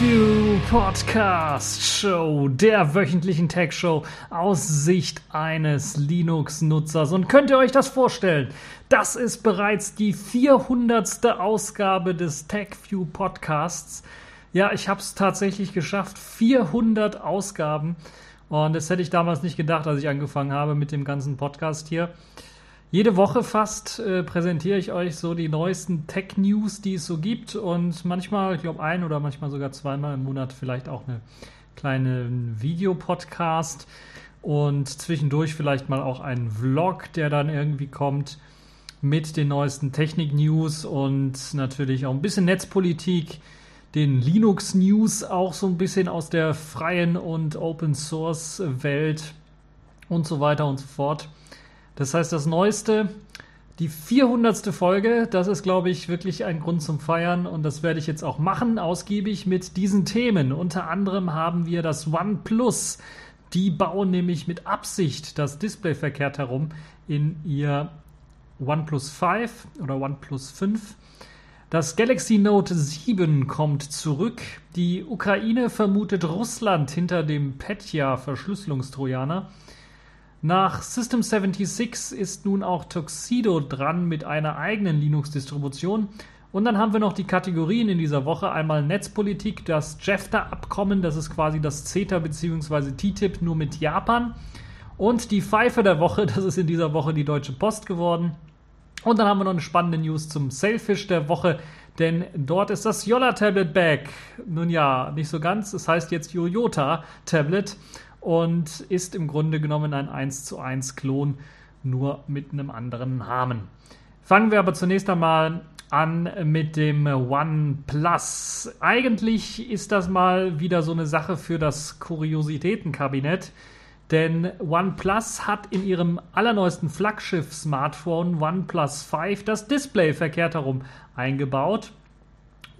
TechView Podcast Show, der wöchentlichen Tech Show aus Sicht eines Linux-Nutzers. Und könnt ihr euch das vorstellen? Das ist bereits die 400. Ausgabe des TechView Podcasts. Ja, ich habe es tatsächlich geschafft. 400 Ausgaben. Und das hätte ich damals nicht gedacht, als ich angefangen habe mit dem ganzen Podcast hier. Jede Woche fast äh, präsentiere ich euch so die neuesten Tech-News, die es so gibt. Und manchmal, ich glaube, ein oder manchmal sogar zweimal im Monat vielleicht auch eine kleine Videopodcast. Und zwischendurch vielleicht mal auch ein Vlog, der dann irgendwie kommt mit den neuesten Technik-News und natürlich auch ein bisschen Netzpolitik, den Linux-News auch so ein bisschen aus der freien und Open-Source-Welt und so weiter und so fort. Das heißt, das Neueste, die 400. Folge, das ist, glaube ich, wirklich ein Grund zum Feiern und das werde ich jetzt auch machen, ausgiebig mit diesen Themen. Unter anderem haben wir das OnePlus. Die bauen nämlich mit Absicht das Display verkehrt herum in ihr OnePlus 5 oder OnePlus 5. Das Galaxy Note 7 kommt zurück. Die Ukraine vermutet Russland hinter dem Petya-Verschlüsselungstrojaner. Nach System 76 ist nun auch Tuxedo dran mit einer eigenen Linux-Distribution. Und dann haben wir noch die Kategorien in dieser Woche. Einmal Netzpolitik, das JEFTA-Abkommen, das ist quasi das CETA bzw. TTIP nur mit Japan. Und die Pfeife der Woche, das ist in dieser Woche die Deutsche Post geworden. Und dann haben wir noch eine spannende News zum Sailfish der Woche, denn dort ist das Yola Tablet back. Nun ja, nicht so ganz, es heißt jetzt Yoyota Tablet und ist im Grunde genommen ein 1 zu 1 Klon, nur mit einem anderen Namen. Fangen wir aber zunächst einmal an mit dem OnePlus. Eigentlich ist das mal wieder so eine Sache für das Kuriositätenkabinett, denn OnePlus hat in ihrem allerneuesten Flaggschiff-Smartphone OnePlus 5 das Display verkehrt herum eingebaut.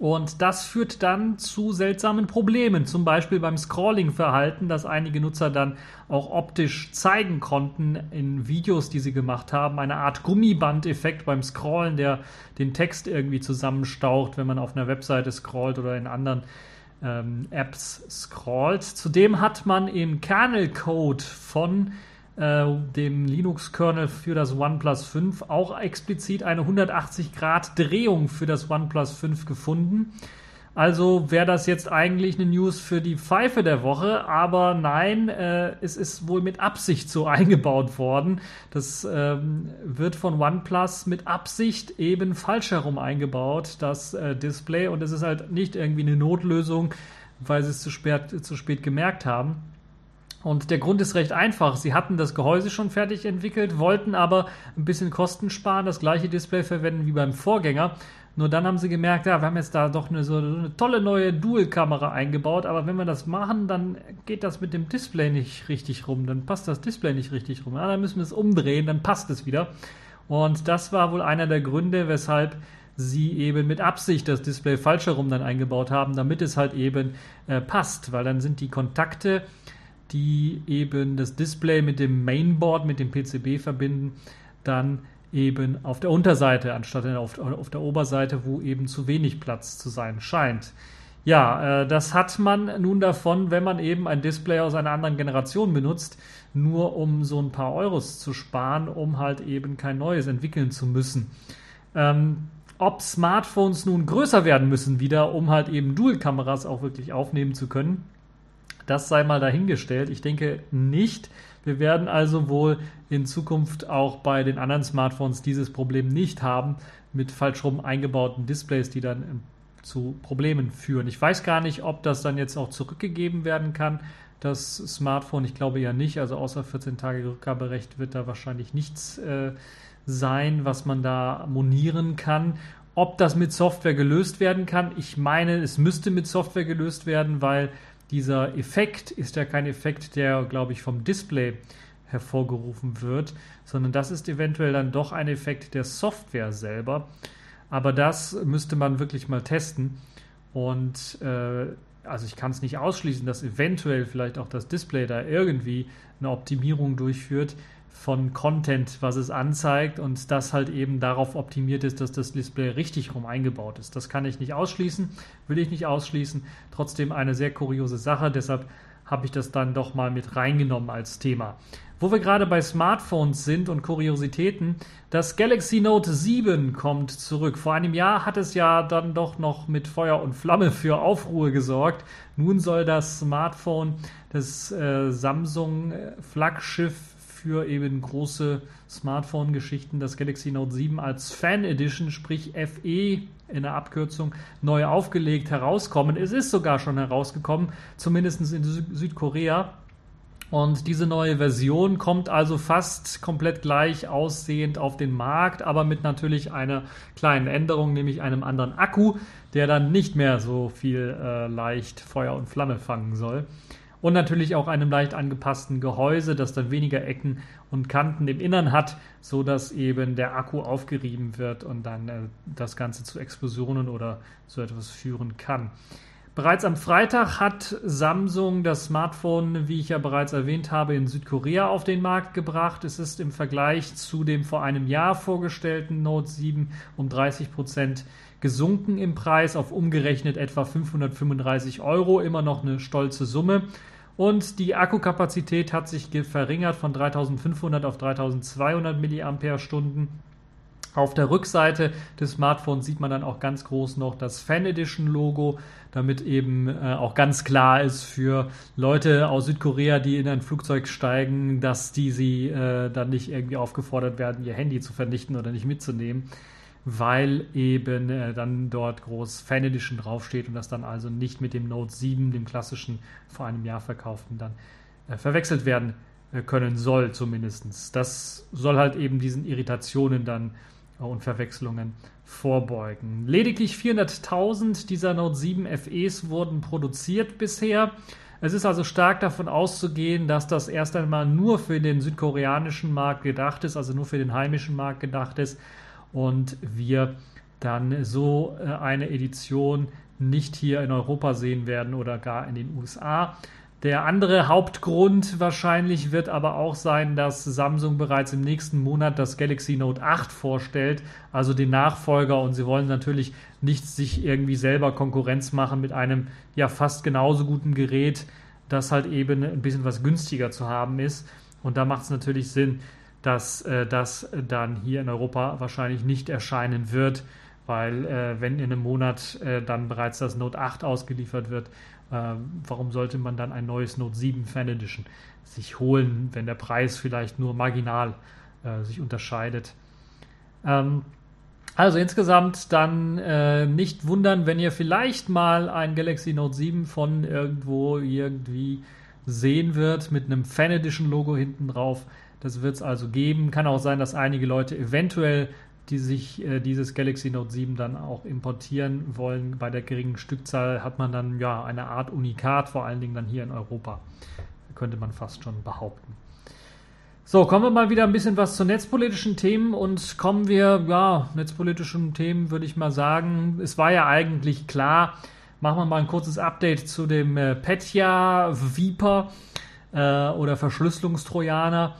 Und das führt dann zu seltsamen Problemen, zum Beispiel beim Scrolling-Verhalten, das einige Nutzer dann auch optisch zeigen konnten in Videos, die sie gemacht haben. Eine Art Gummiband-Effekt beim Scrollen, der den Text irgendwie zusammenstaucht, wenn man auf einer Webseite scrollt oder in anderen ähm, Apps scrollt. Zudem hat man im Kernel-Code von äh, dem Linux-Kernel für das OnePlus 5 auch explizit eine 180 Grad Drehung für das OnePlus 5 gefunden. Also wäre das jetzt eigentlich eine News für die Pfeife der Woche, aber nein, äh, es ist wohl mit Absicht so eingebaut worden. Das ähm, wird von OnePlus mit Absicht eben falsch herum eingebaut, das äh, Display. Und es ist halt nicht irgendwie eine Notlösung, weil sie es zu spät, zu spät gemerkt haben. Und der Grund ist recht einfach. Sie hatten das Gehäuse schon fertig entwickelt, wollten aber ein bisschen Kosten sparen, das gleiche Display verwenden wie beim Vorgänger. Nur dann haben sie gemerkt, ja, wir haben jetzt da doch eine, so eine tolle neue Dual-Kamera eingebaut, aber wenn wir das machen, dann geht das mit dem Display nicht richtig rum, dann passt das Display nicht richtig rum. Ja, dann müssen wir es umdrehen, dann passt es wieder. Und das war wohl einer der Gründe, weshalb sie eben mit Absicht das Display falsch herum dann eingebaut haben, damit es halt eben äh, passt, weil dann sind die Kontakte die eben das Display mit dem Mainboard, mit dem PCB verbinden, dann eben auf der Unterseite anstatt auf, auf der Oberseite, wo eben zu wenig Platz zu sein scheint. Ja, äh, das hat man nun davon, wenn man eben ein Display aus einer anderen Generation benutzt, nur um so ein paar Euros zu sparen, um halt eben kein neues entwickeln zu müssen. Ähm, ob Smartphones nun größer werden müssen wieder, um halt eben Dual-Kameras auch wirklich aufnehmen zu können, das sei mal dahingestellt. Ich denke nicht. Wir werden also wohl in Zukunft auch bei den anderen Smartphones dieses Problem nicht haben mit falsch rum eingebauten Displays, die dann ähm, zu Problemen führen. Ich weiß gar nicht, ob das dann jetzt auch zurückgegeben werden kann, das Smartphone. Ich glaube ja nicht. Also außer 14 Tage Rückgaberecht wird da wahrscheinlich nichts äh, sein, was man da monieren kann. Ob das mit Software gelöst werden kann, ich meine, es müsste mit Software gelöst werden, weil dieser Effekt ist ja kein Effekt, der, glaube ich, vom Display hervorgerufen wird, sondern das ist eventuell dann doch ein Effekt der Software selber. Aber das müsste man wirklich mal testen. Und äh, also ich kann es nicht ausschließen, dass eventuell vielleicht auch das Display da irgendwie eine Optimierung durchführt. Von Content, was es anzeigt und das halt eben darauf optimiert ist, dass das Display richtig rum eingebaut ist. Das kann ich nicht ausschließen, will ich nicht ausschließen. Trotzdem eine sehr kuriose Sache, deshalb habe ich das dann doch mal mit reingenommen als Thema. Wo wir gerade bei Smartphones sind und Kuriositäten, das Galaxy Note 7 kommt zurück. Vor einem Jahr hat es ja dann doch noch mit Feuer und Flamme für Aufruhr gesorgt. Nun soll das Smartphone das äh, Samsung Flaggschiff für eben große Smartphone-Geschichten, das Galaxy Note 7 als Fan Edition, sprich FE in der Abkürzung, neu aufgelegt herauskommen. Es ist sogar schon herausgekommen, zumindest in Südkorea. Und diese neue Version kommt also fast komplett gleich aussehend auf den Markt, aber mit natürlich einer kleinen Änderung, nämlich einem anderen Akku, der dann nicht mehr so viel äh, leicht Feuer und Flamme fangen soll. Und natürlich auch einem leicht angepassten Gehäuse, das dann weniger Ecken und Kanten im Innern hat, so dass eben der Akku aufgerieben wird und dann äh, das Ganze zu Explosionen oder so etwas führen kann. Bereits am Freitag hat Samsung das Smartphone, wie ich ja bereits erwähnt habe, in Südkorea auf den Markt gebracht. Es ist im Vergleich zu dem vor einem Jahr vorgestellten Note 7 um 30 Prozent gesunken im Preis auf umgerechnet etwa 535 Euro. Immer noch eine stolze Summe. Und die Akkukapazität hat sich verringert von 3500 auf 3200 mAh. Auf der Rückseite des Smartphones sieht man dann auch ganz groß noch das Fan Edition Logo, damit eben äh, auch ganz klar ist für Leute aus Südkorea, die in ein Flugzeug steigen, dass die sie äh, dann nicht irgendwie aufgefordert werden, ihr Handy zu vernichten oder nicht mitzunehmen, weil eben äh, dann dort groß Fan Edition draufsteht und das dann also nicht mit dem Note 7, dem klassischen vor einem Jahr verkauften, dann äh, verwechselt werden äh, können soll zumindest. Das soll halt eben diesen Irritationen dann und Verwechslungen vorbeugen. Lediglich 400.000 dieser Note 7 FEs wurden produziert bisher. Es ist also stark davon auszugehen, dass das erst einmal nur für den südkoreanischen Markt gedacht ist, also nur für den heimischen Markt gedacht ist und wir dann so äh, eine Edition nicht hier in Europa sehen werden oder gar in den USA. Der andere Hauptgrund wahrscheinlich wird aber auch sein, dass Samsung bereits im nächsten Monat das Galaxy Note 8 vorstellt, also den Nachfolger. Und sie wollen natürlich nicht sich irgendwie selber Konkurrenz machen mit einem ja fast genauso guten Gerät, das halt eben ein bisschen was günstiger zu haben ist. Und da macht es natürlich Sinn, dass äh, das dann hier in Europa wahrscheinlich nicht erscheinen wird, weil äh, wenn in einem Monat äh, dann bereits das Note 8 ausgeliefert wird, ähm, warum sollte man dann ein neues Note 7 Fan Edition sich holen, wenn der Preis vielleicht nur marginal äh, sich unterscheidet? Ähm, also insgesamt dann äh, nicht wundern, wenn ihr vielleicht mal ein Galaxy Note 7 von irgendwo irgendwie sehen wird mit einem Fan Edition Logo hinten drauf. Das wird es also geben. Kann auch sein, dass einige Leute eventuell die sich äh, dieses Galaxy Note 7 dann auch importieren wollen. Bei der geringen Stückzahl hat man dann ja eine Art Unikat, vor allen Dingen dann hier in Europa. Könnte man fast schon behaupten. So, kommen wir mal wieder ein bisschen was zu netzpolitischen Themen und kommen wir, ja, netzpolitischen Themen würde ich mal sagen. Es war ja eigentlich klar, machen wir mal ein kurzes Update zu dem äh, Petya Viper äh, oder Verschlüsselungstrojaner,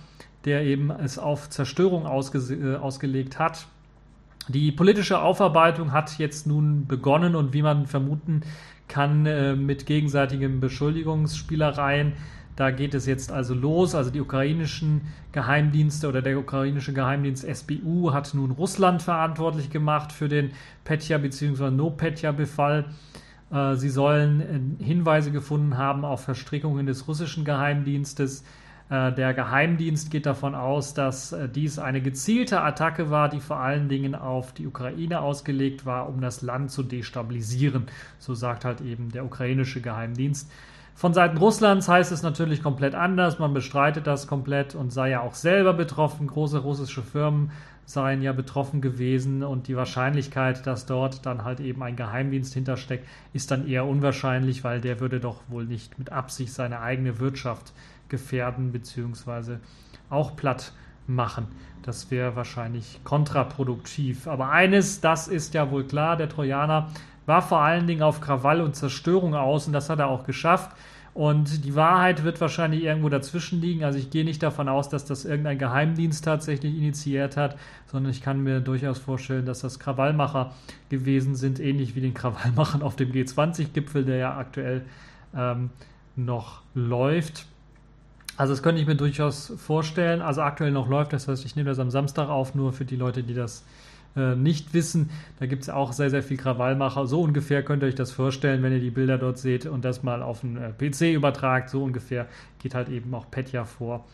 der eben es auf Zerstörung ausge äh, ausgelegt hat. Die politische Aufarbeitung hat jetzt nun begonnen und wie man vermuten kann, äh, mit gegenseitigen Beschuldigungsspielereien. Da geht es jetzt also los. Also die ukrainischen Geheimdienste oder der ukrainische Geheimdienst SBU hat nun Russland verantwortlich gemacht für den Petya bzw. No-Petya-Befall. Äh, sie sollen äh, Hinweise gefunden haben auf Verstrickungen des russischen Geheimdienstes der Geheimdienst geht davon aus, dass äh, dies eine gezielte Attacke war, die vor allen Dingen auf die Ukraine ausgelegt war, um das Land zu destabilisieren. So sagt halt eben der ukrainische Geheimdienst. Von Seiten Russlands heißt es natürlich komplett anders. Man bestreitet das komplett und sei ja auch selber betroffen. Große russische Firmen seien ja betroffen gewesen und die Wahrscheinlichkeit, dass dort dann halt eben ein Geheimdienst hintersteckt, ist dann eher unwahrscheinlich, weil der würde doch wohl nicht mit Absicht seine eigene Wirtschaft gefährden bzw. auch platt machen. Das wäre wahrscheinlich kontraproduktiv. Aber eines, das ist ja wohl klar, der Trojaner war vor allen Dingen auf Krawall und Zerstörung aus und das hat er auch geschafft. Und die Wahrheit wird wahrscheinlich irgendwo dazwischen liegen. Also ich gehe nicht davon aus, dass das irgendein Geheimdienst tatsächlich initiiert hat, sondern ich kann mir durchaus vorstellen, dass das Krawallmacher gewesen sind, ähnlich wie den Krawallmachern auf dem G20-Gipfel, der ja aktuell ähm, noch läuft. Also das könnte ich mir durchaus vorstellen. Also aktuell noch läuft, das heißt, ich nehme das am Samstag auf, nur für die Leute, die das äh, nicht wissen. Da gibt es auch sehr, sehr viel Krawallmacher. So ungefähr könnt ihr euch das vorstellen, wenn ihr die Bilder dort seht und das mal auf den äh, PC übertragt. So ungefähr geht halt eben auch Petja vor,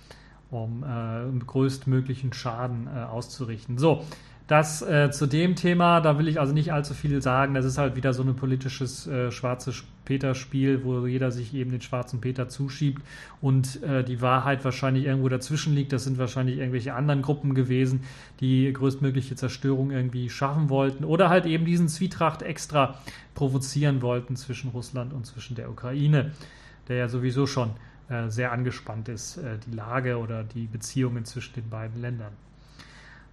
um äh, größtmöglichen Schaden äh, auszurichten. So, das äh, zu dem Thema, da will ich also nicht allzu viel sagen. Das ist halt wieder so ein politisches äh, schwarzes Peter-Spiel, wo jeder sich eben den schwarzen Peter zuschiebt und äh, die Wahrheit wahrscheinlich irgendwo dazwischen liegt. Das sind wahrscheinlich irgendwelche anderen Gruppen gewesen, die größtmögliche Zerstörung irgendwie schaffen wollten oder halt eben diesen Zwietracht extra provozieren wollten zwischen Russland und zwischen der Ukraine, der ja sowieso schon äh, sehr angespannt ist, äh, die Lage oder die Beziehungen zwischen den beiden Ländern.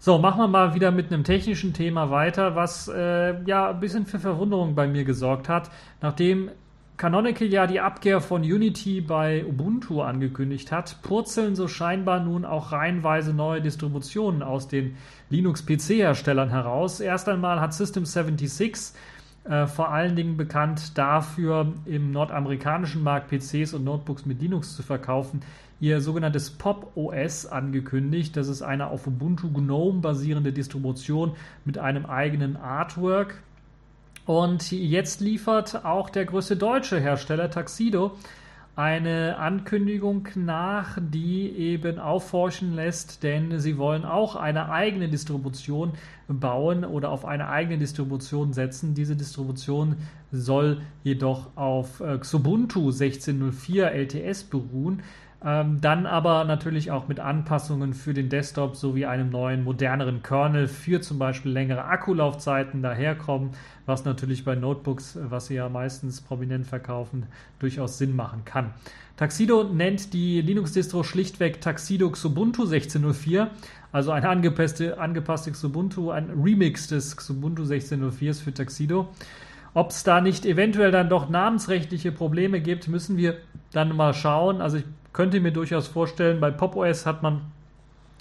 So, machen wir mal wieder mit einem technischen Thema weiter, was äh, ja ein bisschen für Verwunderung bei mir gesorgt hat. Nachdem Canonical ja die Abkehr von Unity bei Ubuntu angekündigt hat, purzeln so scheinbar nun auch reihenweise neue Distributionen aus den Linux-PC-Herstellern heraus. Erst einmal hat System 76 äh, vor allen Dingen bekannt dafür, im nordamerikanischen Markt PCs und Notebooks mit Linux zu verkaufen, ihr sogenanntes Pop OS angekündigt. Das ist eine auf Ubuntu GNOME basierende Distribution mit einem eigenen Artwork. Und jetzt liefert auch der größte deutsche Hersteller Taxido eine Ankündigung nach, die eben aufhorchen lässt, denn sie wollen auch eine eigene Distribution bauen oder auf eine eigene Distribution setzen. Diese Distribution soll jedoch auf äh, Xubuntu 16.04 LTS beruhen. Ähm, dann aber natürlich auch mit Anpassungen für den Desktop sowie einem neuen, moderneren Kernel für zum Beispiel längere Akkulaufzeiten daherkommen, was natürlich bei Notebooks, was sie ja meistens prominent verkaufen, durchaus Sinn machen kann. Taxido nennt die Linux-Distro schlichtweg Taxido Xubuntu 16.04, also ein angepasste, angepasste Xubuntu, ein Remix des Xubuntu 16.04 für Taxido. Ob es da nicht eventuell dann doch namensrechtliche Probleme gibt, müssen wir dann mal schauen. Also ich könnte mir durchaus vorstellen, bei Pop OS hat man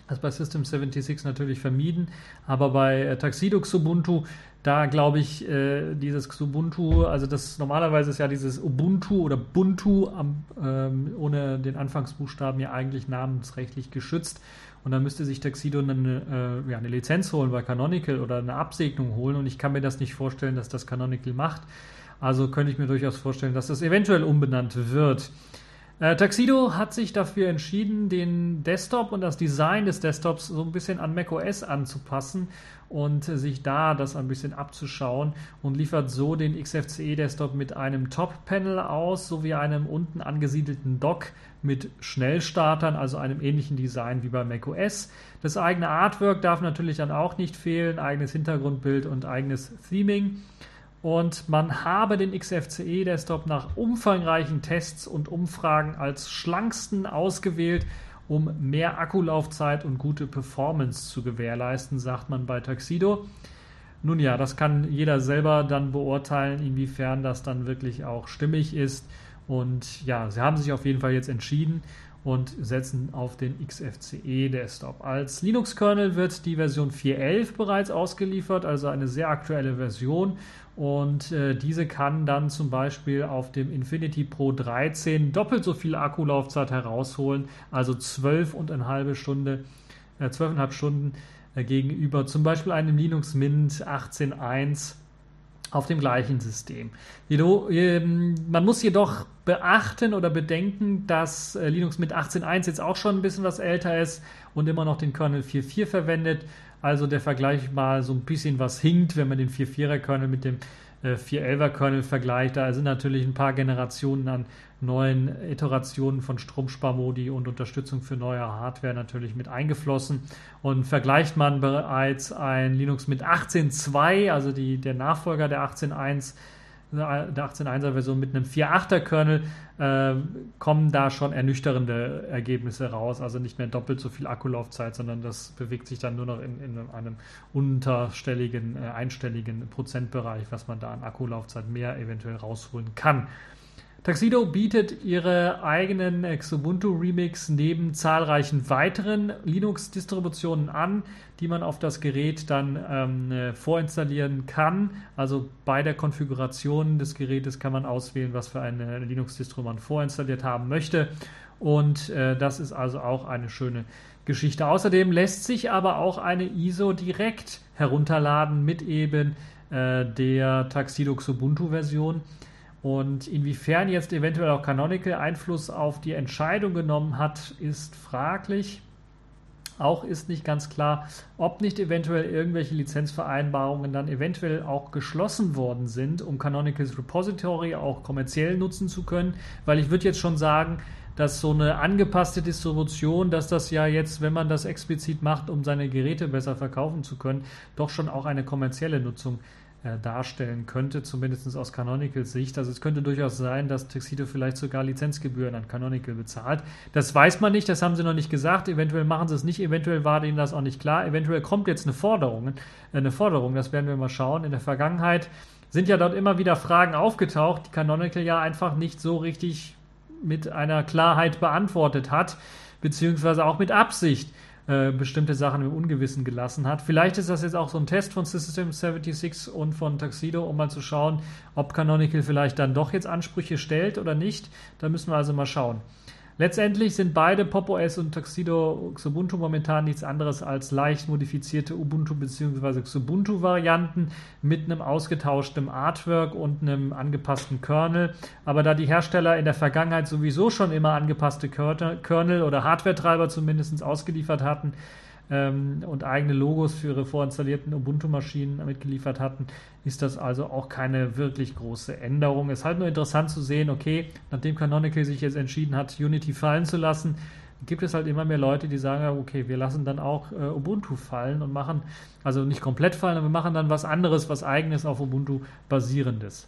das bei System 76 natürlich vermieden, aber bei äh, Tuxedo Xubuntu, da glaube ich, äh, dieses Xubuntu, also das normalerweise ist ja dieses Ubuntu oder Buntu am, ähm, ohne den Anfangsbuchstaben ja eigentlich namensrechtlich geschützt. Und dann müsste sich Tuxedo eine, äh, ja, eine Lizenz holen bei Canonical oder eine Absegnung holen. Und ich kann mir das nicht vorstellen, dass das Canonical macht. Also könnte ich mir durchaus vorstellen, dass das eventuell umbenannt wird. Äh, Tuxedo hat sich dafür entschieden, den Desktop und das Design des Desktops so ein bisschen an macOS anzupassen und sich da das ein bisschen abzuschauen und liefert so den XFCE Desktop mit einem Top-Panel aus sowie einem unten angesiedelten Dock mit Schnellstartern, also einem ähnlichen Design wie bei macOS. Das eigene Artwork darf natürlich dann auch nicht fehlen, eigenes Hintergrundbild und eigenes Theming und man habe den XFCE Desktop nach umfangreichen Tests und Umfragen als schlanksten ausgewählt, um mehr Akkulaufzeit und gute Performance zu gewährleisten, sagt man bei Tuxedo. Nun ja, das kann jeder selber dann beurteilen, inwiefern das dann wirklich auch stimmig ist. Und ja, sie haben sich auf jeden Fall jetzt entschieden und setzen auf den XFCE Desktop. Als Linux-Kernel wird die Version 4.11 bereits ausgeliefert, also eine sehr aktuelle Version. Und äh, diese kann dann zum Beispiel auf dem Infinity Pro 13 doppelt so viel Akkulaufzeit herausholen, also 12,5 Stunde, äh, 12,5 Stunden äh, gegenüber zum Beispiel einem Linux Mint 18.1 auf dem gleichen System. Ähm, man muss jedoch beachten oder bedenken, dass äh, Linux mit 18.1 jetzt auch schon ein bisschen was älter ist und immer noch den Kernel 4.4 verwendet. Also der Vergleich mal so ein bisschen was hinkt, wenn man den 4.4er Kernel mit dem 4.11er äh, Kernel vergleicht. Da sind natürlich ein paar Generationen an neuen Iterationen von Stromsparmodi und Unterstützung für neue Hardware natürlich mit eingeflossen. Und vergleicht man bereits ein Linux mit 18.2, also die, der Nachfolger der 18.1, der 18.1er Version mit einem 4.8er Kernel, äh, kommen da schon ernüchternde Ergebnisse raus. Also nicht mehr doppelt so viel Akkulaufzeit, sondern das bewegt sich dann nur noch in, in einem unterstelligen, äh, einstelligen Prozentbereich, was man da an Akkulaufzeit mehr eventuell rausholen kann. Tuxedo bietet ihre eigenen Xubuntu Remix neben zahlreichen weiteren Linux-Distributionen an, die man auf das Gerät dann ähm, äh, vorinstallieren kann. Also bei der Konfiguration des Gerätes kann man auswählen, was für eine Linux-Distro man vorinstalliert haben möchte. Und äh, das ist also auch eine schöne Geschichte. Außerdem lässt sich aber auch eine ISO direkt herunterladen mit eben äh, der Tuxedo Xubuntu Version. Und inwiefern jetzt eventuell auch Canonical Einfluss auf die Entscheidung genommen hat, ist fraglich. Auch ist nicht ganz klar, ob nicht eventuell irgendwelche Lizenzvereinbarungen dann eventuell auch geschlossen worden sind, um Canonicals Repository auch kommerziell nutzen zu können. Weil ich würde jetzt schon sagen, dass so eine angepasste Distribution, dass das ja jetzt, wenn man das explizit macht, um seine Geräte besser verkaufen zu können, doch schon auch eine kommerzielle Nutzung ist äh, darstellen könnte, zumindest aus Canonicals Sicht. Also es könnte durchaus sein, dass Tuxedo vielleicht sogar Lizenzgebühren an Canonical bezahlt. Das weiß man nicht, das haben sie noch nicht gesagt. Eventuell machen sie es nicht, eventuell war ihnen das auch nicht klar. Eventuell kommt jetzt eine Forderung, äh, eine Forderung, das werden wir mal schauen. In der Vergangenheit sind ja dort immer wieder Fragen aufgetaucht, die Canonical ja einfach nicht so richtig mit einer Klarheit beantwortet hat, beziehungsweise auch mit Absicht. Äh, bestimmte Sachen im Ungewissen gelassen hat. Vielleicht ist das jetzt auch so ein Test von System 76 und von Tuxedo, um mal zu schauen, ob Canonical vielleicht dann doch jetzt Ansprüche stellt oder nicht. Da müssen wir also mal schauen. Letztendlich sind beide Pop OS und Tuxedo Xubuntu momentan nichts anderes als leicht modifizierte Ubuntu bzw. Xubuntu-Varianten mit einem ausgetauschten Artwork und einem angepassten Kernel. Aber da die Hersteller in der Vergangenheit sowieso schon immer angepasste Kernel oder Hardware-Treiber zumindest ausgeliefert hatten, ähm, und eigene Logos für ihre vorinstallierten Ubuntu-Maschinen mitgeliefert hatten, ist das also auch keine wirklich große Änderung. Es ist halt nur interessant zu sehen, okay, nachdem Canonical sich jetzt entschieden hat, Unity fallen zu lassen, gibt es halt immer mehr Leute, die sagen, okay, wir lassen dann auch äh, Ubuntu fallen und machen, also nicht komplett fallen, aber wir machen dann was anderes, was eigenes auf Ubuntu basierendes.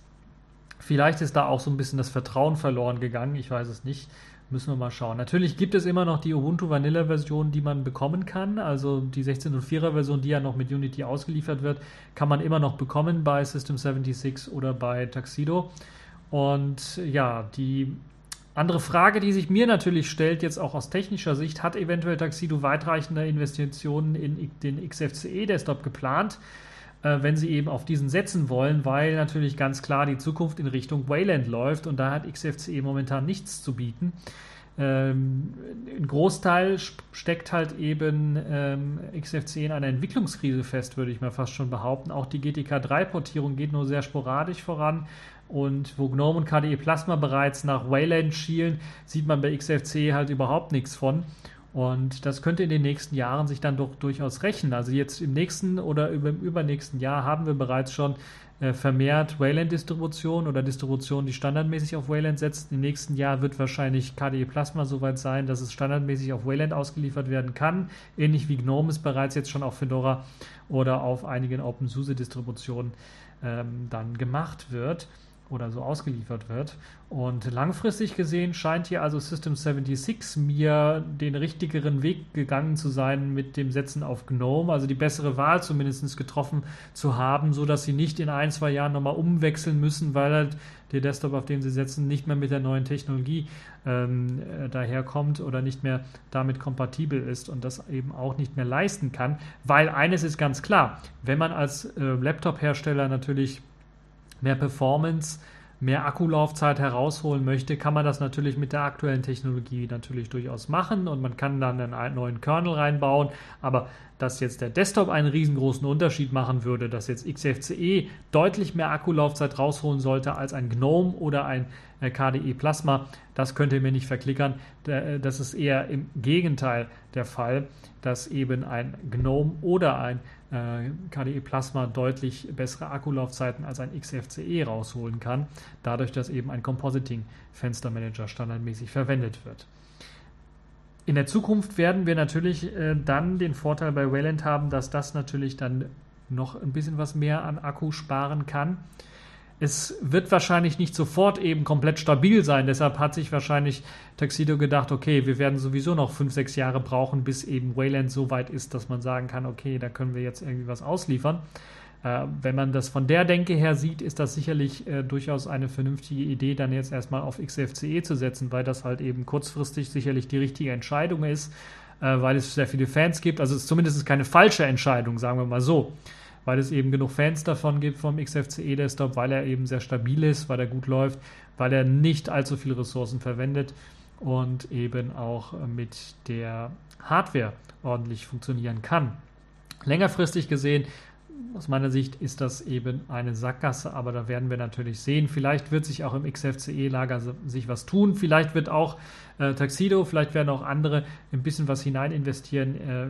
Vielleicht ist da auch so ein bisschen das Vertrauen verloren gegangen, ich weiß es nicht. Müssen wir mal schauen. Natürlich gibt es immer noch die Ubuntu Vanilla Version, die man bekommen kann. Also die 16.04er Version, die ja noch mit Unity ausgeliefert wird, kann man immer noch bekommen bei System 76 oder bei Tuxedo. Und ja, die andere Frage, die sich mir natürlich stellt, jetzt auch aus technischer Sicht, hat eventuell Tuxedo weitreichende Investitionen in den XFCE-Desktop geplant? Äh, wenn sie eben auf diesen setzen wollen, weil natürlich ganz klar die Zukunft in Richtung Wayland läuft und da hat XFCE momentan nichts zu bieten. Ähm, ein Großteil steckt halt eben ähm, XFCE in einer Entwicklungskrise fest, würde ich mal fast schon behaupten. Auch die GTK 3-Portierung geht nur sehr sporadisch voran. Und wo GNOME und KDE Plasma bereits nach Wayland schielen, sieht man bei XFCE halt überhaupt nichts von. Und das könnte in den nächsten Jahren sich dann doch durchaus rächen. Also jetzt im nächsten oder im übernächsten Jahr haben wir bereits schon äh, vermehrt Wayland-Distributionen oder Distributionen, die standardmäßig auf Wayland setzen. Im nächsten Jahr wird wahrscheinlich KDE Plasma soweit sein, dass es standardmäßig auf Wayland ausgeliefert werden kann. Ähnlich wie GNOME es bereits jetzt schon auf Fedora oder auf einigen OpenSUSE-Distributionen ähm, dann gemacht wird oder so ausgeliefert wird. Und langfristig gesehen scheint hier also System 76 mir den richtigeren Weg gegangen zu sein mit dem Setzen auf GNOME, also die bessere Wahl zumindest getroffen zu haben, so dass sie nicht in ein, zwei Jahren nochmal umwechseln müssen, weil halt der Desktop, auf den sie setzen, nicht mehr mit der neuen Technologie ähm, äh, daherkommt oder nicht mehr damit kompatibel ist und das eben auch nicht mehr leisten kann. Weil eines ist ganz klar, wenn man als äh, Laptop-Hersteller natürlich mehr Performance, mehr Akkulaufzeit herausholen möchte, kann man das natürlich mit der aktuellen Technologie natürlich durchaus machen und man kann dann einen neuen Kernel reinbauen, aber dass jetzt der Desktop einen riesengroßen Unterschied machen würde, dass jetzt XFCE deutlich mehr Akkulaufzeit rausholen sollte als ein GNOME oder ein äh, KDE Plasma, das könnt ihr mir nicht verklickern. Äh, das ist eher im Gegenteil der Fall, dass eben ein GNOME oder ein KDE Plasma deutlich bessere Akkulaufzeiten als ein XFCE rausholen kann, dadurch, dass eben ein Compositing-Fenstermanager standardmäßig verwendet wird. In der Zukunft werden wir natürlich äh, dann den Vorteil bei Wayland haben, dass das natürlich dann noch ein bisschen was mehr an Akku sparen kann. Es wird wahrscheinlich nicht sofort eben komplett stabil sein. Deshalb hat sich wahrscheinlich Tuxedo gedacht, okay, wir werden sowieso noch fünf, sechs Jahre brauchen, bis eben Wayland so weit ist, dass man sagen kann, okay, da können wir jetzt irgendwie was ausliefern. Äh, wenn man das von der Denke her sieht, ist das sicherlich äh, durchaus eine vernünftige Idee, dann jetzt erstmal auf XFCE zu setzen, weil das halt eben kurzfristig sicherlich die richtige Entscheidung ist, äh, weil es sehr viele Fans gibt. Also es, zumindest ist keine falsche Entscheidung, sagen wir mal so. Weil es eben genug Fans davon gibt vom XFCE Desktop, weil er eben sehr stabil ist, weil er gut läuft, weil er nicht allzu viele Ressourcen verwendet und eben auch mit der Hardware ordentlich funktionieren kann. Längerfristig gesehen aus meiner Sicht ist das eben eine Sackgasse, aber da werden wir natürlich sehen. Vielleicht wird sich auch im XFCE-Lager sich was tun. Vielleicht wird auch äh, Taxido, vielleicht werden auch andere ein bisschen was hinein investieren äh,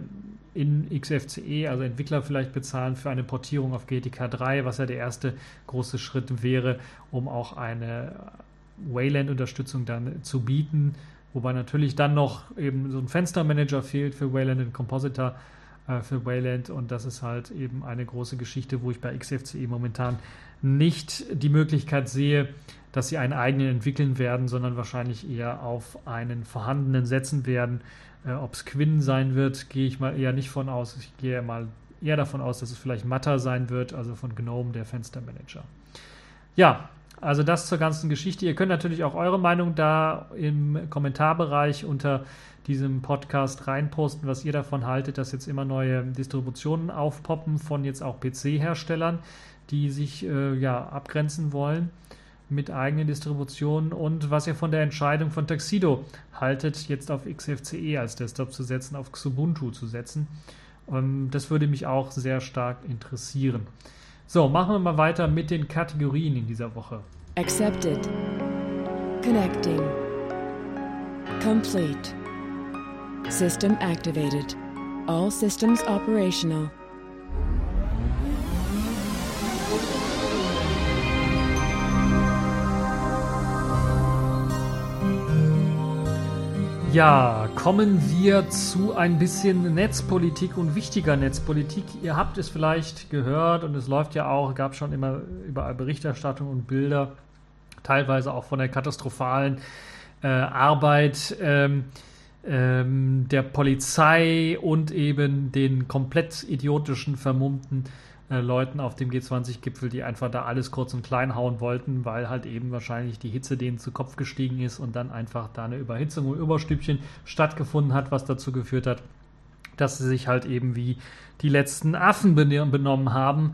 in XFCE, also Entwickler vielleicht bezahlen für eine Portierung auf GTK 3, was ja der erste große Schritt wäre, um auch eine Wayland-Unterstützung dann zu bieten. Wobei natürlich dann noch eben so ein Fenstermanager fehlt für Wayland und Compositor äh, für Wayland und das ist halt eben eine große Geschichte, wo ich bei XFCE momentan nicht die Möglichkeit sehe, dass sie einen eigenen entwickeln werden, sondern wahrscheinlich eher auf einen vorhandenen setzen werden. Äh, Ob es Quinn sein wird, gehe ich mal eher nicht von aus. Ich gehe mal eher davon aus, dass es vielleicht Matter sein wird, also von Gnome, der Fenstermanager. Ja, also das zur ganzen Geschichte. Ihr könnt natürlich auch eure Meinung da im Kommentarbereich unter diesem Podcast reinposten, was ihr davon haltet, dass jetzt immer neue Distributionen aufpoppen von jetzt auch PC-Herstellern, die sich äh, ja abgrenzen wollen mit eigenen Distributionen und was ihr von der Entscheidung von Tuxedo haltet, jetzt auf XFCE als Desktop zu setzen, auf Xubuntu zu setzen. Ähm, das würde mich auch sehr stark interessieren. So, machen wir mal weiter mit den Kategorien in dieser Woche. Accepted. Connecting. Complete. System activated. All systems operational. Ja, kommen wir zu ein bisschen Netzpolitik und wichtiger Netzpolitik. Ihr habt es vielleicht gehört und es läuft ja auch, gab schon immer überall Berichterstattung und Bilder, teilweise auch von der katastrophalen äh, Arbeit. Ähm, ähm, der Polizei und eben den komplett idiotischen, vermummten äh, Leuten auf dem G20-Gipfel, die einfach da alles kurz und klein hauen wollten, weil halt eben wahrscheinlich die Hitze denen zu Kopf gestiegen ist und dann einfach da eine Überhitzung im Überstübchen stattgefunden hat, was dazu geführt hat, dass sie sich halt eben wie die letzten Affen benommen haben.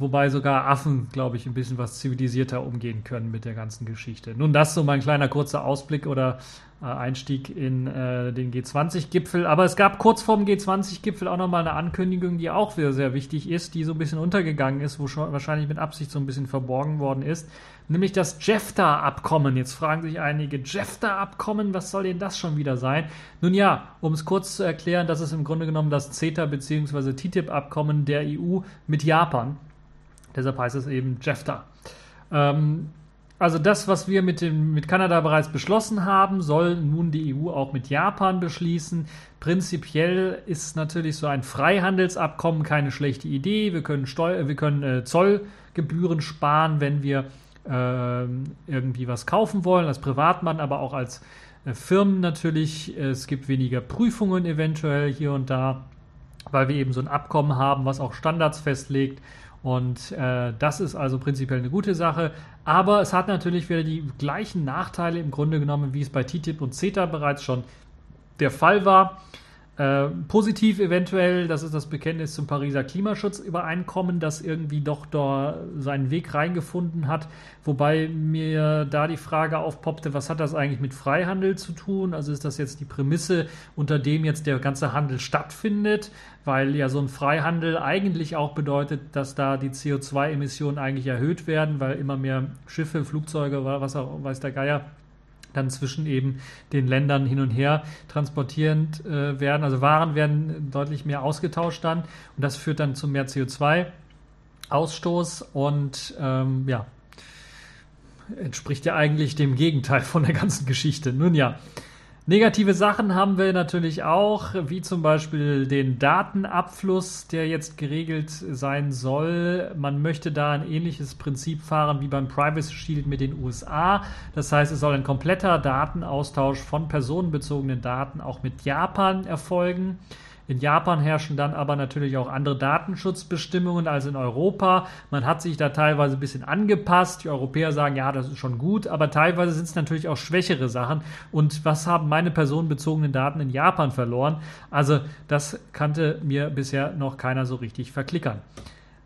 Wobei sogar Affen, glaube ich, ein bisschen was zivilisierter umgehen können mit der ganzen Geschichte. Nun, das so mein kleiner kurzer Ausblick oder Einstieg in äh, den G20-Gipfel. Aber es gab kurz vor dem G20-Gipfel auch nochmal eine Ankündigung, die auch wieder sehr wichtig ist, die so ein bisschen untergegangen ist, wo schon wahrscheinlich mit Absicht so ein bisschen verborgen worden ist. Nämlich das JEFTA-Abkommen. Jetzt fragen sich einige, JEFTA-Abkommen, was soll denn das schon wieder sein? Nun ja, um es kurz zu erklären, das ist im Grunde genommen das CETA bzw. TTIP-Abkommen der EU mit Japan. Deshalb heißt es eben JEFTA. Ähm, also das, was wir mit, dem, mit Kanada bereits beschlossen haben, soll nun die EU auch mit Japan beschließen. Prinzipiell ist natürlich so ein Freihandelsabkommen keine schlechte Idee. Wir können, Steu wir können äh, Zollgebühren sparen, wenn wir äh, irgendwie was kaufen wollen, als Privatmann, aber auch als äh, Firmen natürlich. Es gibt weniger Prüfungen eventuell hier und da, weil wir eben so ein Abkommen haben, was auch Standards festlegt und äh, das ist also prinzipiell eine gute Sache. Aber es hat natürlich wieder die gleichen Nachteile im Grunde genommen, wie es bei TTIP und CETA bereits schon der Fall war. Äh, positiv eventuell, das ist das Bekenntnis zum Pariser Klimaschutzübereinkommen, das irgendwie doch da seinen Weg reingefunden hat. Wobei mir da die Frage aufpoppte, was hat das eigentlich mit Freihandel zu tun? Also ist das jetzt die Prämisse, unter dem jetzt der ganze Handel stattfindet? Weil ja so ein Freihandel eigentlich auch bedeutet, dass da die CO2-Emissionen eigentlich erhöht werden, weil immer mehr Schiffe, Flugzeuge, was auch weiß der Geier, dann zwischen eben den Ländern hin und her transportierend äh, werden. Also Waren werden deutlich mehr ausgetauscht dann und das führt dann zu mehr CO2-Ausstoß und ähm, ja, entspricht ja eigentlich dem Gegenteil von der ganzen Geschichte. Nun ja, Negative Sachen haben wir natürlich auch, wie zum Beispiel den Datenabfluss, der jetzt geregelt sein soll. Man möchte da ein ähnliches Prinzip fahren wie beim Privacy Shield mit den USA. Das heißt, es soll ein kompletter Datenaustausch von personenbezogenen Daten auch mit Japan erfolgen. In Japan herrschen dann aber natürlich auch andere Datenschutzbestimmungen als in Europa. Man hat sich da teilweise ein bisschen angepasst. Die Europäer sagen, ja, das ist schon gut, aber teilweise sind es natürlich auch schwächere Sachen. Und was haben meine personenbezogenen Daten in Japan verloren? Also das kannte mir bisher noch keiner so richtig verklickern.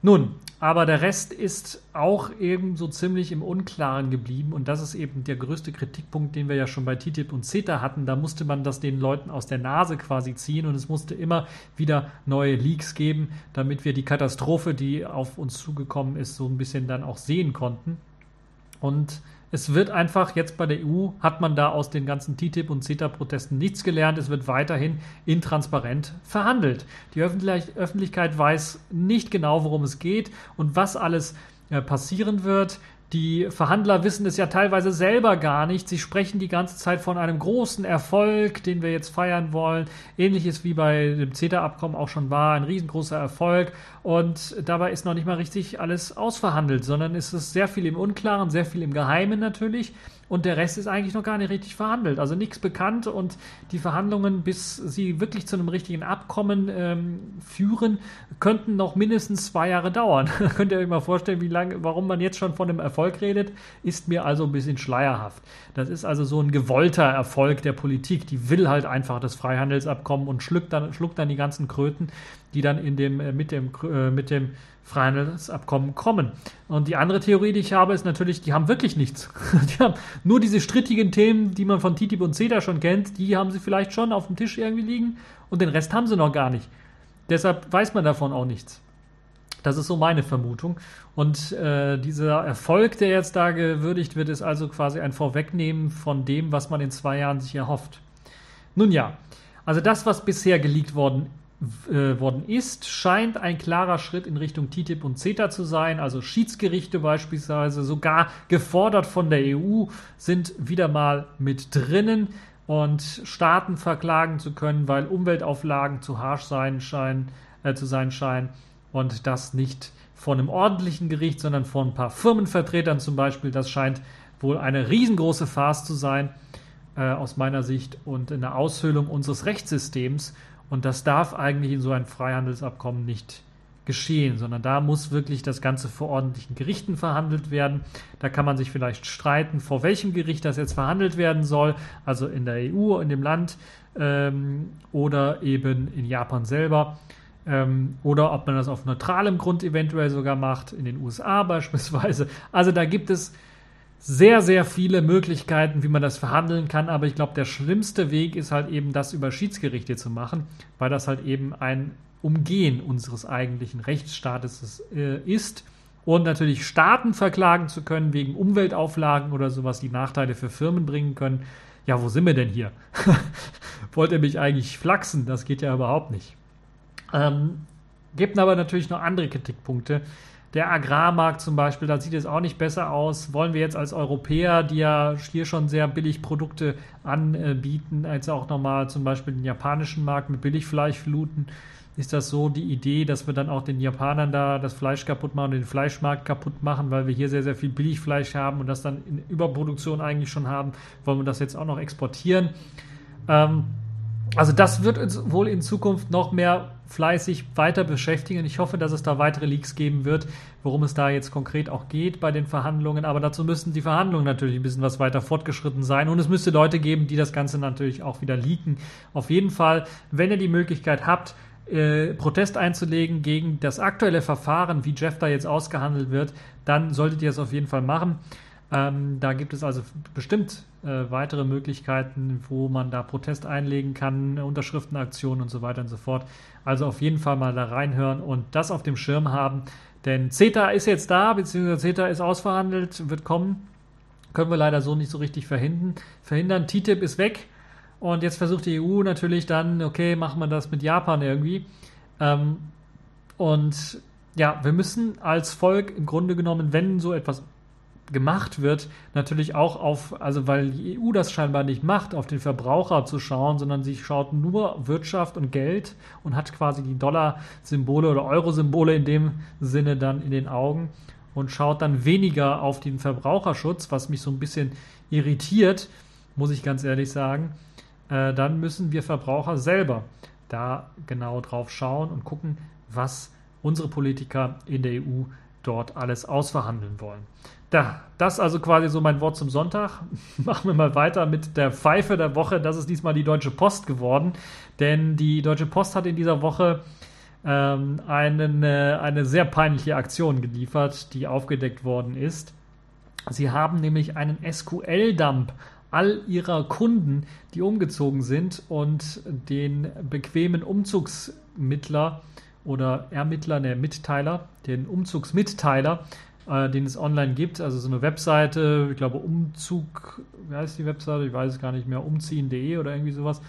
Nun, aber der Rest ist auch eben so ziemlich im Unklaren geblieben und das ist eben der größte Kritikpunkt, den wir ja schon bei TTIP und CETA hatten. Da musste man das den Leuten aus der Nase quasi ziehen und es musste immer wieder neue Leaks geben, damit wir die Katastrophe, die auf uns zugekommen ist, so ein bisschen dann auch sehen konnten. Und es wird einfach jetzt bei der EU, hat man da aus den ganzen TTIP und CETA-Protesten nichts gelernt. Es wird weiterhin intransparent verhandelt. Die Öffentlichkeit weiß nicht genau, worum es geht und was alles äh, passieren wird. Die Verhandler wissen es ja teilweise selber gar nicht. Sie sprechen die ganze Zeit von einem großen Erfolg, den wir jetzt feiern wollen. Ähnliches wie bei dem CETA-Abkommen auch schon war, ein riesengroßer Erfolg. Und dabei ist noch nicht mal richtig alles ausverhandelt, sondern es ist sehr viel im Unklaren, sehr viel im Geheimen natürlich und der Rest ist eigentlich noch gar nicht richtig verhandelt. Also nichts bekannt und die Verhandlungen, bis sie wirklich zu einem richtigen Abkommen ähm, führen, könnten noch mindestens zwei Jahre dauern. Könnt ihr euch mal vorstellen, wie lange, warum man jetzt schon von einem Erfolg redet, ist mir also ein bisschen schleierhaft. Das ist also so ein gewollter Erfolg der Politik. Die will halt einfach das Freihandelsabkommen und schluckt dann, schluckt dann die ganzen Kröten, die dann in dem, äh, mit dem, äh, mit dem Freihandelsabkommen kommen. Und die andere Theorie, die ich habe, ist natürlich, die haben wirklich nichts. Die haben nur diese strittigen Themen, die man von TTIP und CETA schon kennt, die haben sie vielleicht schon auf dem Tisch irgendwie liegen und den Rest haben sie noch gar nicht. Deshalb weiß man davon auch nichts. Das ist so meine Vermutung. Und äh, dieser Erfolg, der jetzt da gewürdigt wird, ist also quasi ein Vorwegnehmen von dem, was man in zwei Jahren sich erhofft. Nun ja, also das, was bisher geleakt worden äh, worden ist, scheint ein klarer Schritt in Richtung TTIP und CETA zu sein. Also Schiedsgerichte beispielsweise, sogar gefordert von der EU, sind wieder mal mit drinnen und Staaten verklagen zu können, weil Umweltauflagen zu harsch sein scheinen, äh, zu sein scheinen und das nicht von einem ordentlichen Gericht, sondern von ein paar Firmenvertretern zum Beispiel. Das scheint wohl eine riesengroße Farce zu sein äh, aus meiner Sicht und eine Aushöhlung unseres Rechtssystems und das darf eigentlich in so einem Freihandelsabkommen nicht geschehen, sondern da muss wirklich das Ganze vor ordentlichen Gerichten verhandelt werden. Da kann man sich vielleicht streiten, vor welchem Gericht das jetzt verhandelt werden soll, also in der EU, in dem Land ähm, oder eben in Japan selber. Ähm, oder ob man das auf neutralem Grund eventuell sogar macht, in den USA beispielsweise. Also da gibt es sehr, sehr viele Möglichkeiten, wie man das verhandeln kann, aber ich glaube, der schlimmste Weg ist halt eben, das über Schiedsgerichte zu machen, weil das halt eben ein Umgehen unseres eigentlichen Rechtsstaates äh, ist. Und natürlich Staaten verklagen zu können wegen Umweltauflagen oder sowas, die Nachteile für Firmen bringen können. Ja, wo sind wir denn hier? Wollt ihr mich eigentlich flachsen? Das geht ja überhaupt nicht. Ähm, gibt aber natürlich noch andere Kritikpunkte. Der Agrarmarkt zum Beispiel, da sieht es auch nicht besser aus. Wollen wir jetzt als Europäer, die ja hier schon sehr billig Produkte anbieten, als auch nochmal zum Beispiel den japanischen Markt mit Billigfleisch fluten? Ist das so die Idee, dass wir dann auch den Japanern da das Fleisch kaputt machen, den Fleischmarkt kaputt machen, weil wir hier sehr, sehr viel Billigfleisch haben und das dann in Überproduktion eigentlich schon haben? Wollen wir das jetzt auch noch exportieren? Ähm, also das wird uns wohl in Zukunft noch mehr fleißig weiter beschäftigen. Ich hoffe, dass es da weitere Leaks geben wird, worum es da jetzt konkret auch geht bei den Verhandlungen. Aber dazu müssten die Verhandlungen natürlich ein bisschen was weiter fortgeschritten sein. Und es müsste Leute geben, die das Ganze natürlich auch wieder leaken. Auf jeden Fall, wenn ihr die Möglichkeit habt, äh, Protest einzulegen gegen das aktuelle Verfahren, wie Jeff da jetzt ausgehandelt wird, dann solltet ihr es auf jeden Fall machen. Ähm, da gibt es also bestimmt äh, weitere Möglichkeiten, wo man da Protest einlegen kann, Unterschriftenaktionen und so weiter und so fort. Also auf jeden Fall mal da reinhören und das auf dem Schirm haben. Denn CETA ist jetzt da, beziehungsweise CETA ist ausverhandelt, wird kommen. Können wir leider so nicht so richtig verhindern. verhindern. TTIP ist weg. Und jetzt versucht die EU natürlich dann, okay, machen wir das mit Japan irgendwie. Ähm, und ja, wir müssen als Volk im Grunde genommen, wenn so etwas gemacht wird, natürlich auch auf, also weil die EU das scheinbar nicht macht, auf den Verbraucher zu schauen, sondern sie schaut nur Wirtschaft und Geld und hat quasi die Dollar-Symbole oder Euro-Symbole in dem Sinne dann in den Augen und schaut dann weniger auf den Verbraucherschutz, was mich so ein bisschen irritiert, muss ich ganz ehrlich sagen. Äh, dann müssen wir Verbraucher selber da genau drauf schauen und gucken, was unsere Politiker in der EU dort alles ausverhandeln wollen. Da, das also quasi so mein Wort zum Sonntag. Machen wir mal weiter mit der Pfeife der Woche. Das ist diesmal die Deutsche Post geworden, denn die Deutsche Post hat in dieser Woche ähm, einen, äh, eine sehr peinliche Aktion geliefert, die aufgedeckt worden ist. Sie haben nämlich einen SQL-Dump all ihrer Kunden, die umgezogen sind und den bequemen Umzugsmittler oder Ermittler, der Mitteiler, den Umzugsmitteiler, äh, den es online gibt, also so eine Webseite, ich glaube Umzug, wie heißt die Webseite, ich weiß es gar nicht mehr, umziehen.de oder irgendwie sowas.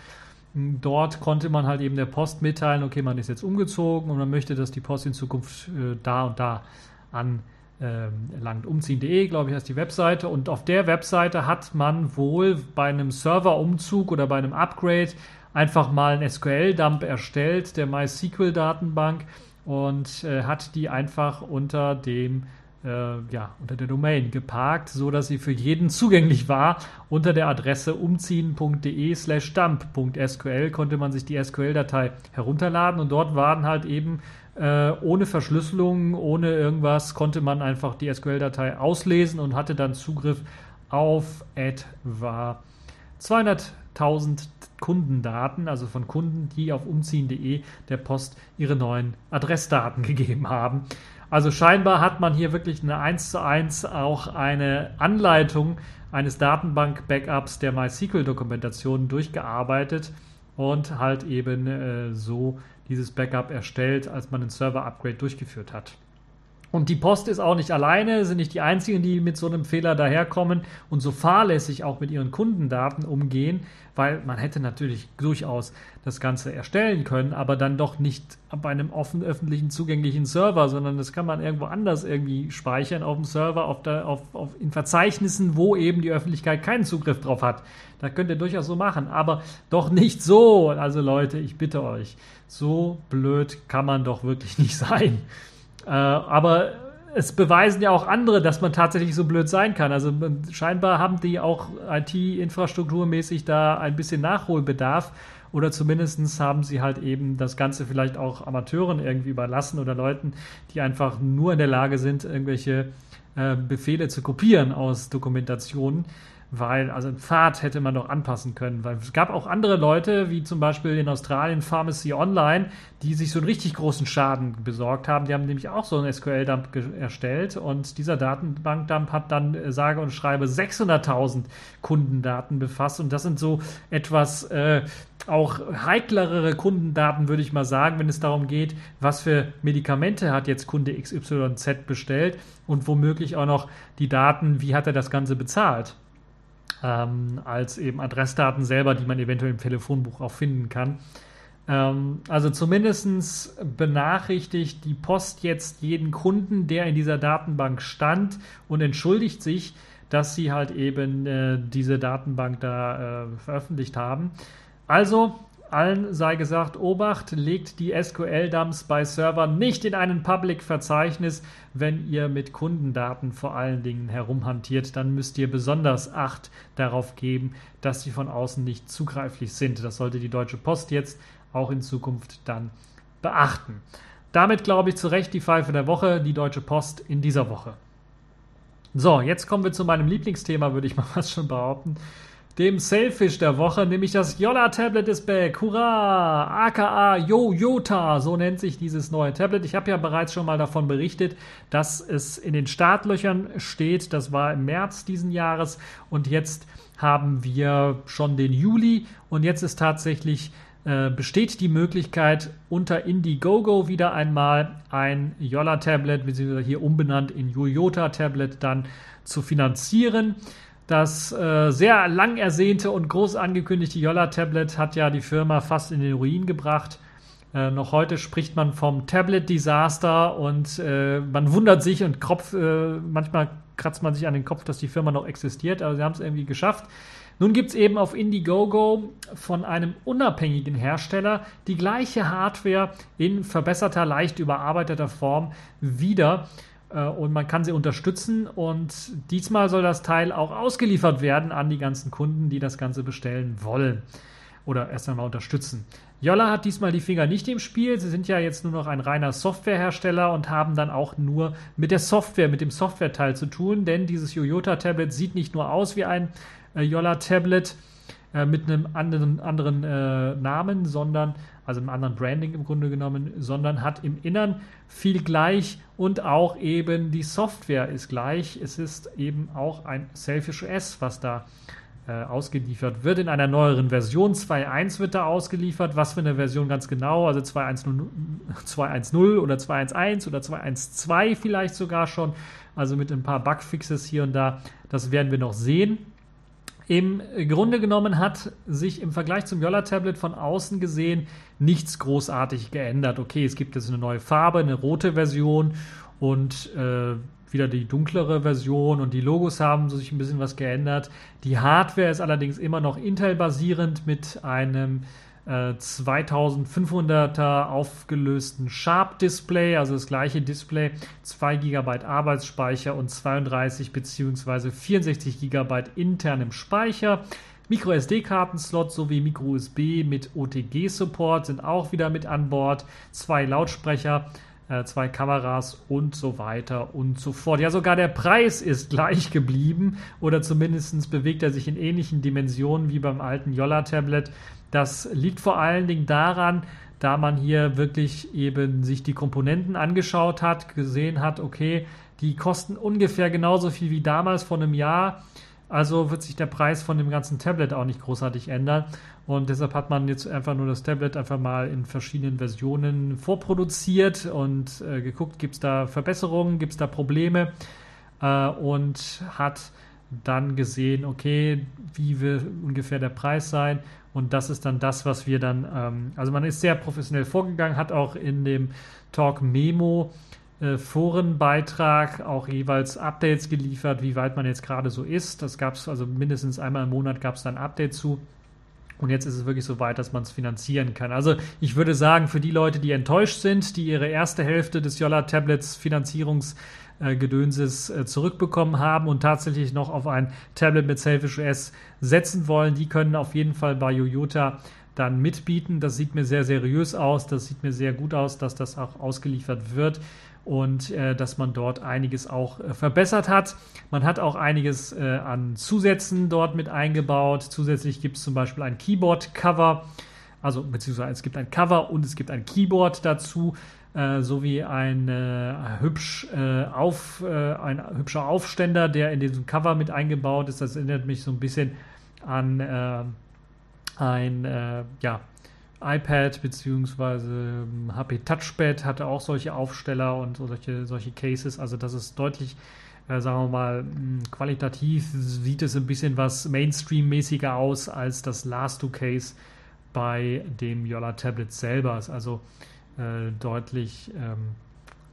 Dort konnte man halt eben der Post mitteilen, okay, man ist jetzt umgezogen und man möchte, dass die Post in Zukunft äh, da und da an ähm. Umziehen.de, glaube ich, heißt die Webseite. Und auf der Webseite hat man wohl bei einem Serverumzug oder bei einem Upgrade einfach mal einen SQL-Dump erstellt, der MySQL-Datenbank, und äh, hat die einfach unter dem äh, ja, unter der Domain geparkt, so dass sie für jeden zugänglich war. Unter der Adresse umziehen.de slash dump.sql konnte man sich die SQL-Datei herunterladen und dort waren halt eben äh, ohne Verschlüsselung, ohne irgendwas, konnte man einfach die SQL-Datei auslesen und hatte dann Zugriff auf etwa 200.000 Kundendaten, also von Kunden, die auf umziehen.de der Post ihre neuen Adressdaten gegeben haben. Also scheinbar hat man hier wirklich eine 1 zu 1 auch eine Anleitung eines Datenbank-Backups der MySQL-Dokumentation durchgearbeitet und halt eben äh, so dieses Backup erstellt, als man ein Server-Upgrade durchgeführt hat. Und die Post ist auch nicht alleine, sind nicht die einzigen, die mit so einem Fehler daherkommen und so fahrlässig auch mit ihren Kundendaten umgehen, weil man hätte natürlich durchaus das Ganze erstellen können, aber dann doch nicht bei einem offen öffentlichen zugänglichen Server, sondern das kann man irgendwo anders irgendwie speichern auf dem Server, auf der, auf, auf, in Verzeichnissen, wo eben die Öffentlichkeit keinen Zugriff drauf hat. Da könnt ihr durchaus so machen, aber doch nicht so. Also Leute, ich bitte euch, so blöd kann man doch wirklich nicht sein. Äh, aber es beweisen ja auch andere, dass man tatsächlich so blöd sein kann. Also scheinbar haben die auch IT-infrastrukturmäßig da ein bisschen Nachholbedarf oder zumindest haben sie halt eben das Ganze vielleicht auch Amateuren irgendwie überlassen oder Leuten, die einfach nur in der Lage sind, irgendwelche äh, Befehle zu kopieren aus Dokumentationen weil, also ein Pfad hätte man doch anpassen können, weil es gab auch andere Leute, wie zum Beispiel in Australien Pharmacy Online, die sich so einen richtig großen Schaden besorgt haben. Die haben nämlich auch so einen SQL-Dump erstellt und dieser Datenbank-Dump hat dann äh, sage und schreibe 600.000 Kundendaten befasst und das sind so etwas äh, auch heiklere Kundendaten, würde ich mal sagen, wenn es darum geht, was für Medikamente hat jetzt Kunde XYZ bestellt und womöglich auch noch die Daten, wie hat er das Ganze bezahlt ähm, als eben Adressdaten selber, die man eventuell im Telefonbuch auch finden kann. Ähm, also zumindest benachrichtigt die Post jetzt jeden Kunden, der in dieser Datenbank stand und entschuldigt sich, dass sie halt eben äh, diese Datenbank da äh, veröffentlicht haben. Also allen sei gesagt, Obacht, legt die SQL-Dumps bei Servern nicht in ein Public-Verzeichnis. Wenn ihr mit Kundendaten vor allen Dingen herumhantiert, dann müsst ihr besonders Acht darauf geben, dass sie von außen nicht zugreiflich sind. Das sollte die Deutsche Post jetzt auch in Zukunft dann beachten. Damit glaube ich zu Recht die Pfeife der Woche, die Deutsche Post in dieser Woche. So, jetzt kommen wir zu meinem Lieblingsthema, würde ich mal fast schon behaupten dem Selfish der Woche, nämlich das Yola Tablet ist back. Hurra! aka Yo-Yota, so nennt sich dieses neue Tablet. Ich habe ja bereits schon mal davon berichtet, dass es in den Startlöchern steht. Das war im März diesen Jahres und jetzt haben wir schon den Juli und jetzt ist tatsächlich äh, besteht die Möglichkeit, unter Indiegogo wieder einmal ein Yola Tablet, beziehungsweise hier umbenannt in Yoyota Tablet, dann zu finanzieren. Das äh, sehr lang ersehnte und groß angekündigte Yolla-Tablet hat ja die Firma fast in den Ruin gebracht. Äh, noch heute spricht man vom Tablet-Desaster und äh, man wundert sich und Kopf, äh, manchmal kratzt man sich an den Kopf, dass die Firma noch existiert, aber sie haben es irgendwie geschafft. Nun gibt es eben auf Indiegogo von einem unabhängigen Hersteller die gleiche Hardware in verbesserter, leicht überarbeiteter Form wieder. Äh, und man kann sie unterstützen. Und diesmal soll das Teil auch ausgeliefert werden an die ganzen Kunden, die das Ganze bestellen wollen. oder erst einmal unterstützen. Yolla hat diesmal die Finger nicht im Spiel. Sie sind ja jetzt nur noch ein reiner Softwarehersteller und haben dann auch nur mit der Software, mit dem Softwareteil zu tun, denn dieses Yoyota-Tablet sieht nicht nur aus wie ein äh, Yolla-Tablet äh, mit einem anderen, anderen äh, Namen, sondern, also einem anderen Branding im Grunde genommen, sondern hat im Innern viel gleich und auch eben die Software ist gleich. Es ist eben auch ein Selfish OS, was da äh, ausgeliefert wird. In einer neueren Version 2.1 wird da ausgeliefert. Was für eine Version ganz genau? Also 2.1.0 oder 2.1.1 oder 2.1.2 vielleicht sogar schon. Also mit ein paar Bugfixes hier und da. Das werden wir noch sehen. Im Grunde genommen hat sich im Vergleich zum Yolla-Tablet von außen gesehen nichts großartig geändert. Okay, es gibt jetzt eine neue Farbe, eine rote Version und äh, wieder die dunklere Version und die Logos haben sich ein bisschen was geändert. Die Hardware ist allerdings immer noch Intel-basierend mit einem äh, 2500er aufgelösten Sharp-Display, also das gleiche Display, 2 GB Arbeitsspeicher und 32 bzw. 64 GB internem Speicher. Micro SD-Kartenslot sowie Micro USB mit OTG-Support sind auch wieder mit an Bord. Zwei Lautsprecher äh, zwei Kameras und so weiter und so fort. Ja, sogar der Preis ist gleich geblieben oder zumindest bewegt er sich in ähnlichen Dimensionen wie beim alten Yolla-Tablet. Das liegt vor allen Dingen daran, da man hier wirklich eben sich die Komponenten angeschaut hat, gesehen hat, okay, die kosten ungefähr genauso viel wie damals vor einem Jahr. Also wird sich der Preis von dem ganzen Tablet auch nicht großartig ändern. Und deshalb hat man jetzt einfach nur das Tablet einfach mal in verschiedenen Versionen vorproduziert und äh, geguckt, gibt es da Verbesserungen, gibt es da Probleme äh, und hat dann gesehen, okay, wie will ungefähr der Preis sein. Und das ist dann das, was wir dann, ähm, also man ist sehr professionell vorgegangen, hat auch in dem Talk Memo äh, Forenbeitrag auch jeweils Updates geliefert, wie weit man jetzt gerade so ist. Das gab es also mindestens einmal im Monat gab es dann Update zu. Und jetzt ist es wirklich so weit, dass man es finanzieren kann. Also ich würde sagen, für die Leute, die enttäuscht sind, die ihre erste Hälfte des Yolla Tablets Finanzierungsgedönses äh, zurückbekommen haben und tatsächlich noch auf ein Tablet mit Selfish OS setzen wollen, die können auf jeden Fall bei Yoyota dann mitbieten. Das sieht mir sehr seriös aus, das sieht mir sehr gut aus, dass das auch ausgeliefert wird und äh, dass man dort einiges auch äh, verbessert hat. Man hat auch einiges äh, an Zusätzen dort mit eingebaut. Zusätzlich gibt es zum Beispiel ein Keyboard-Cover, also beziehungsweise es gibt ein Cover und es gibt ein Keyboard dazu. Äh, sowie ein, äh, hübsch, äh, auf, ein hübscher Aufständer, der in diesem Cover mit eingebaut ist. Das erinnert mich so ein bisschen an ein ja, iPad bzw. HP Touchpad hatte auch solche Aufsteller und solche, solche Cases. Also das ist deutlich, äh, sagen wir mal, hm, qualitativ sieht es ein bisschen was Mainstream-mäßiger aus als das Last Two Case bei dem Yola Tablet selber. Ist also äh, deutlich ähm,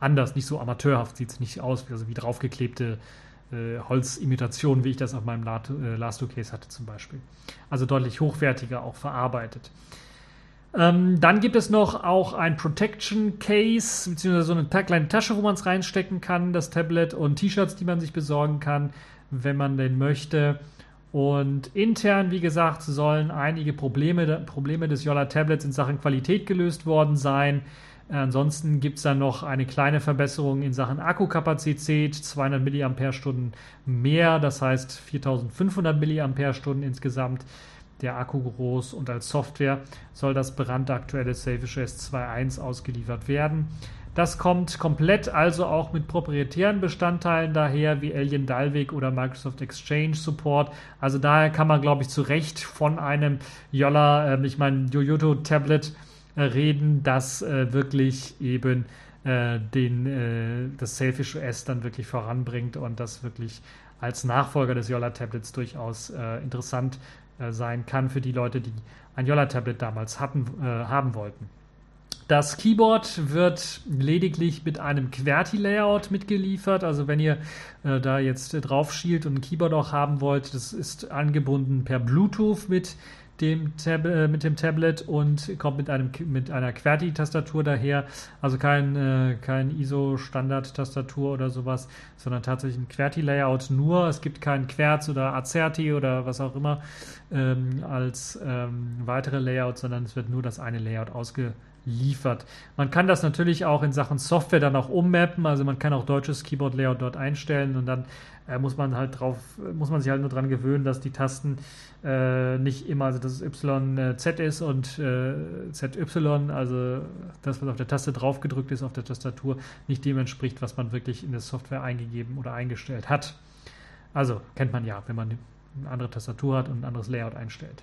anders, nicht so amateurhaft sieht es nicht aus, also wie draufgeklebte äh, Holzimitationen, wie ich das auf meinem äh, Last Two Case hatte zum Beispiel. Also deutlich hochwertiger auch verarbeitet. Ähm, dann gibt es noch auch ein Protection Case, beziehungsweise so eine kleine Tasche, wo man es reinstecken kann, das Tablet und T-Shirts, die man sich besorgen kann, wenn man denn möchte. Und intern, wie gesagt, sollen einige Probleme, Probleme des Yola Tablets in Sachen Qualität gelöst worden sein. Ansonsten gibt es dann noch eine kleine Verbesserung in Sachen Akkukapazität, 200 mAh mehr, das heißt 4500 mAh insgesamt der Akku groß und als Software soll das brandaktuelle Selfish S 2.1 ausgeliefert werden. Das kommt komplett also auch mit proprietären Bestandteilen daher, wie Alien Dalvik oder Microsoft Exchange Support. Also daher kann man, glaube ich, zu Recht von einem Yolla, äh, ich meine, Yoyoto Tablet äh, reden, das äh, wirklich eben äh, den, äh, das Selfish OS dann wirklich voranbringt und das wirklich als Nachfolger des Yolla Tablets durchaus äh, interessant sein kann für die Leute, die ein Yolla-Tablet damals hatten, äh, haben wollten. Das Keyboard wird lediglich mit einem QWERTY-Layout mitgeliefert. Also wenn ihr äh, da jetzt äh, drauf schielt und ein Keyboard auch haben wollt, das ist angebunden per Bluetooth mit dem Tab äh, mit dem Tablet und kommt mit, einem, mit einer QWERTY-Tastatur daher. Also kein, äh, kein ISO-Standard-Tastatur oder sowas, sondern tatsächlich ein QWERTY-Layout nur. Es gibt kein Querz oder Azerty oder was auch immer ähm, als ähm, weitere Layouts, sondern es wird nur das eine Layout ausgeliefert. Man kann das natürlich auch in Sachen Software dann auch ummappen, also man kann auch deutsches Keyboard-Layout dort einstellen und dann äh, muss man halt drauf, muss man sich halt nur daran gewöhnen, dass die Tasten äh, nicht immer, also dass es YZ äh, ist und äh, ZY, also das, was auf der Taste drauf gedrückt ist auf der Tastatur, nicht dem entspricht, was man wirklich in der Software eingegeben oder eingestellt hat. Also kennt man ja, wenn man eine andere Tastatur hat und ein anderes Layout einstellt.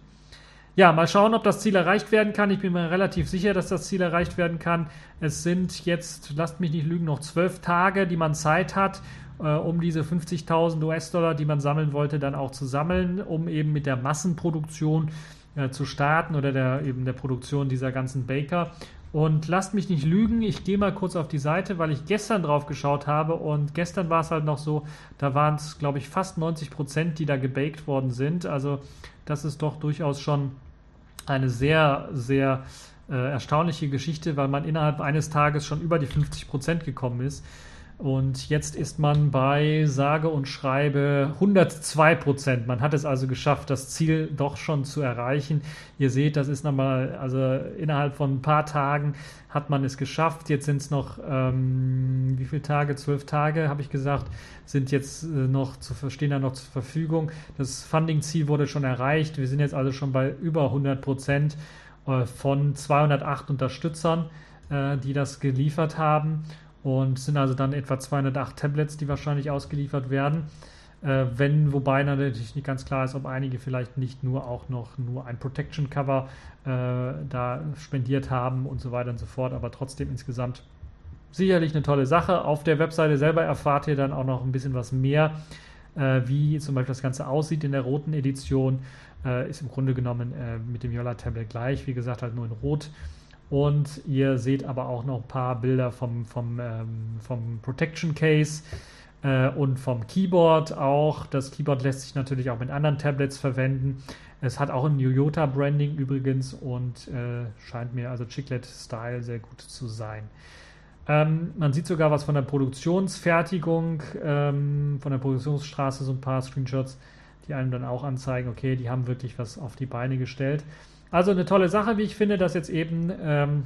Ja, mal schauen, ob das Ziel erreicht werden kann. Ich bin mir relativ sicher, dass das Ziel erreicht werden kann. Es sind jetzt, lasst mich nicht lügen, noch zwölf Tage, die man Zeit hat, äh, um diese 50.000 US-Dollar, die man sammeln wollte, dann auch zu sammeln, um eben mit der Massenproduktion äh, zu starten oder der, eben der Produktion dieser ganzen Baker. Und lasst mich nicht lügen, ich gehe mal kurz auf die Seite, weil ich gestern drauf geschaut habe und gestern war es halt noch so, da waren es, glaube ich, fast 90 Prozent, die da gebaked worden sind. Also das ist doch durchaus schon eine sehr, sehr äh, erstaunliche Geschichte, weil man innerhalb eines Tages schon über die 50 Prozent gekommen ist. Und jetzt ist man bei sage und schreibe 102 Prozent. Man hat es also geschafft, das Ziel doch schon zu erreichen. Ihr seht, das ist nochmal, also innerhalb von ein paar Tagen hat man es geschafft. Jetzt sind es noch, ähm, wie viele Tage? Zwölf Tage, habe ich gesagt, sind jetzt äh, noch zu, stehen da noch zur Verfügung. Das Funding-Ziel wurde schon erreicht. Wir sind jetzt also schon bei über 100 Prozent äh, von 208 Unterstützern, äh, die das geliefert haben und sind also dann etwa 208 Tablets, die wahrscheinlich ausgeliefert werden. Äh, wenn, wobei natürlich nicht ganz klar ist, ob einige vielleicht nicht nur auch noch nur ein Protection Cover äh, da spendiert haben und so weiter und so fort, aber trotzdem insgesamt sicherlich eine tolle Sache. Auf der Webseite selber erfahrt ihr dann auch noch ein bisschen was mehr, äh, wie zum Beispiel das Ganze aussieht in der roten Edition. Äh, ist im Grunde genommen äh, mit dem Yola Tablet gleich, wie gesagt, halt nur in Rot. Und ihr seht aber auch noch ein paar Bilder vom, vom, ähm, vom Protection Case äh, und vom Keyboard auch. Das Keyboard lässt sich natürlich auch mit anderen Tablets verwenden. Es hat auch ein Toyota Branding übrigens und äh, scheint mir also Chiclet Style sehr gut zu sein. Ähm, man sieht sogar was von der Produktionsfertigung, ähm, von der Produktionsstraße, so ein paar Screenshots, die einem dann auch anzeigen, okay, die haben wirklich was auf die Beine gestellt. Also eine tolle Sache, wie ich finde, dass jetzt eben ähm,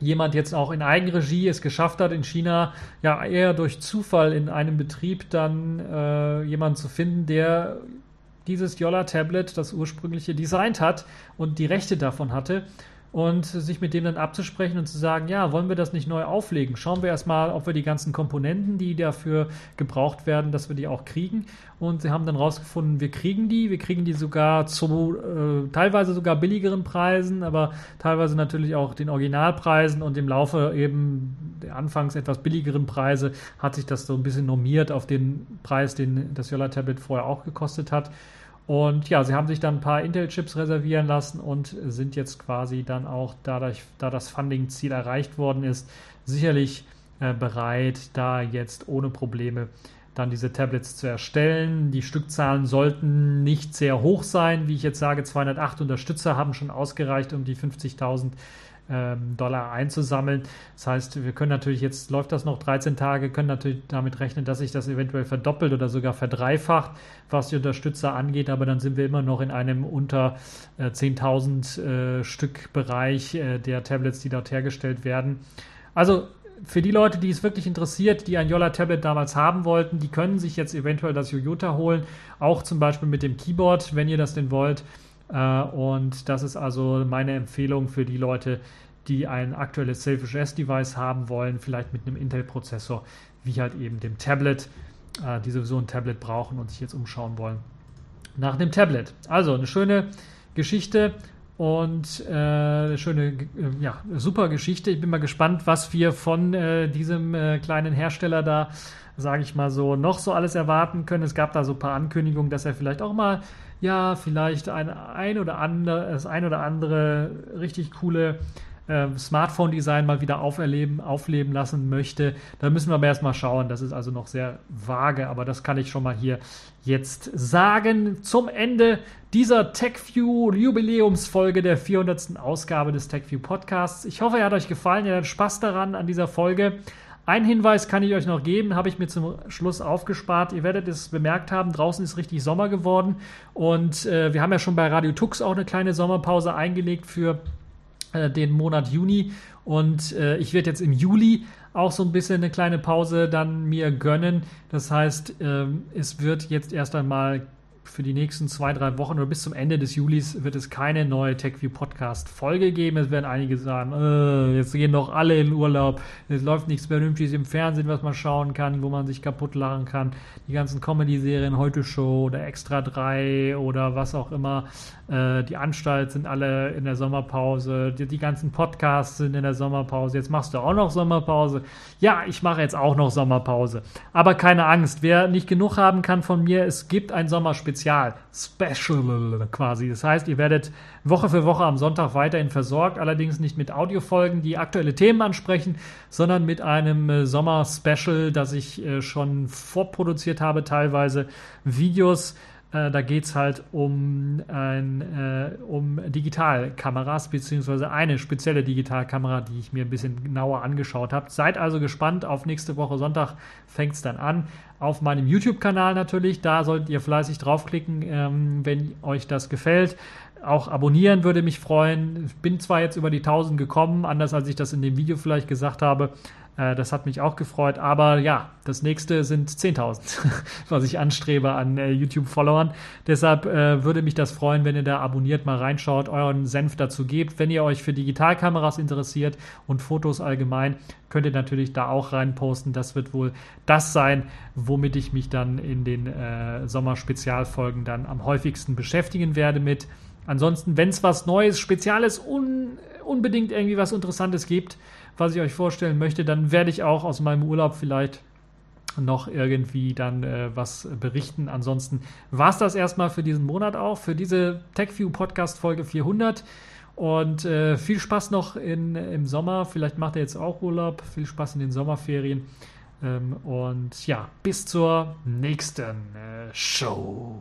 jemand jetzt auch in Eigenregie es geschafft hat, in China ja eher durch Zufall in einem Betrieb dann äh, jemanden zu finden, der dieses Yola-Tablet, das ursprüngliche, designt hat und die Rechte davon hatte und sich mit dem dann abzusprechen und zu sagen, ja, wollen wir das nicht neu auflegen? Schauen wir erstmal, ob wir die ganzen Komponenten, die dafür gebraucht werden, dass wir die auch kriegen. Und sie haben dann rausgefunden, wir kriegen die, wir kriegen die sogar zu äh, teilweise sogar billigeren Preisen, aber teilweise natürlich auch den Originalpreisen und im Laufe eben der anfangs etwas billigeren Preise hat sich das so ein bisschen normiert auf den Preis, den das Yola Tablet vorher auch gekostet hat. Und ja, sie haben sich dann ein paar Intel-Chips reservieren lassen und sind jetzt quasi dann auch dadurch, da das Funding-Ziel erreicht worden ist, sicherlich äh, bereit, da jetzt ohne Probleme dann diese Tablets zu erstellen. Die Stückzahlen sollten nicht sehr hoch sein. Wie ich jetzt sage, 208 Unterstützer haben schon ausgereicht, um die 50.000 ähm, Dollar einzusammeln. Das heißt, wir können natürlich jetzt, läuft das noch 13 Tage, können natürlich damit rechnen, dass sich das eventuell verdoppelt oder sogar verdreifacht, was die Unterstützer angeht, aber dann sind wir immer noch in einem unter äh, 10.000 äh, Stück Bereich äh, der Tablets, die dort hergestellt werden. Also für die Leute, die es wirklich interessiert, die ein Yola Tablet damals haben wollten, die können sich jetzt eventuell das Yoyota holen, auch zum Beispiel mit dem Keyboard, wenn ihr das denn wollt. Äh, und das ist also meine Empfehlung für die Leute, die ein aktuelles Selfish S-Device haben wollen, vielleicht mit einem Intel-Prozessor, wie halt eben dem Tablet, äh, die sowieso ein Tablet brauchen und sich jetzt umschauen wollen nach dem Tablet. Also eine schöne Geschichte und äh, eine schöne, ja, super Geschichte. Ich bin mal gespannt, was wir von diesem kleinen Hersteller da, sage ich mal so, noch so alles erwarten können. Es gab da so ein paar Ankündigungen, dass er vielleicht auch mal ja, vielleicht ein, ein oder andere, das ein oder andere richtig coole äh, Smartphone-Design mal wieder auferleben, aufleben lassen möchte. Da müssen wir aber erstmal schauen. Das ist also noch sehr vage, aber das kann ich schon mal hier jetzt sagen. Zum Ende dieser TechView Jubiläumsfolge der 400. Ausgabe des TechView Podcasts. Ich hoffe, er hat euch gefallen. Ihr hattet Spaß daran an dieser Folge. Ein Hinweis kann ich euch noch geben, habe ich mir zum Schluss aufgespart. Ihr werdet es bemerkt haben, draußen ist richtig Sommer geworden und äh, wir haben ja schon bei Radio Tux auch eine kleine Sommerpause eingelegt für äh, den Monat Juni und äh, ich werde jetzt im Juli auch so ein bisschen eine kleine Pause dann mir gönnen. Das heißt, ähm, es wird jetzt erst einmal für die nächsten zwei, drei Wochen oder bis zum Ende des Julis wird es keine neue TechView Podcast Folge geben. Es werden einige sagen, äh, jetzt gehen doch alle in Urlaub. Es läuft nichts Vernünftiges im Fernsehen, was man schauen kann, wo man sich kaputt lachen kann. Die ganzen Comedy-Serien, Heute Show oder Extra 3 oder was auch immer. Äh, die Anstalt sind alle in der Sommerpause. Die, die ganzen Podcasts sind in der Sommerpause. Jetzt machst du auch noch Sommerpause. Ja, ich mache jetzt auch noch Sommerpause. Aber keine Angst, wer nicht genug haben kann von mir, es gibt ein Sommerspezial Spezial, Special quasi. Das heißt, ihr werdet Woche für Woche am Sonntag weiterhin versorgt, allerdings nicht mit Audiofolgen, die aktuelle Themen ansprechen, sondern mit einem äh, Sommer-Special, das ich äh, schon vorproduziert habe, teilweise Videos äh, da geht es halt um, ein, äh, um Digitalkameras, beziehungsweise eine spezielle Digitalkamera, die ich mir ein bisschen genauer angeschaut habe. Seid also gespannt, auf nächste Woche Sonntag fängt es dann an. Auf meinem YouTube-Kanal natürlich, da solltet ihr fleißig draufklicken, ähm, wenn euch das gefällt. Auch abonnieren würde mich freuen. Ich bin zwar jetzt über die 1000 gekommen, anders als ich das in dem Video vielleicht gesagt habe, das hat mich auch gefreut. Aber ja, das nächste sind 10.000, was ich anstrebe an äh, YouTube-Followern. Deshalb äh, würde mich das freuen, wenn ihr da abonniert, mal reinschaut, euren Senf dazu gebt. Wenn ihr euch für Digitalkameras interessiert und Fotos allgemein, könnt ihr natürlich da auch reinposten. Das wird wohl das sein, womit ich mich dann in den äh, Sommer-Spezialfolgen dann am häufigsten beschäftigen werde mit. Ansonsten, wenn es was Neues, Spezielles, un unbedingt irgendwie was Interessantes gibt, was ich euch vorstellen möchte, dann werde ich auch aus meinem Urlaub vielleicht noch irgendwie dann äh, was berichten. Ansonsten war es das erstmal für diesen Monat auch, für diese TechView Podcast Folge 400. Und äh, viel Spaß noch in, im Sommer. Vielleicht macht ihr jetzt auch Urlaub. Viel Spaß in den Sommerferien. Ähm, und ja, bis zur nächsten äh, Show.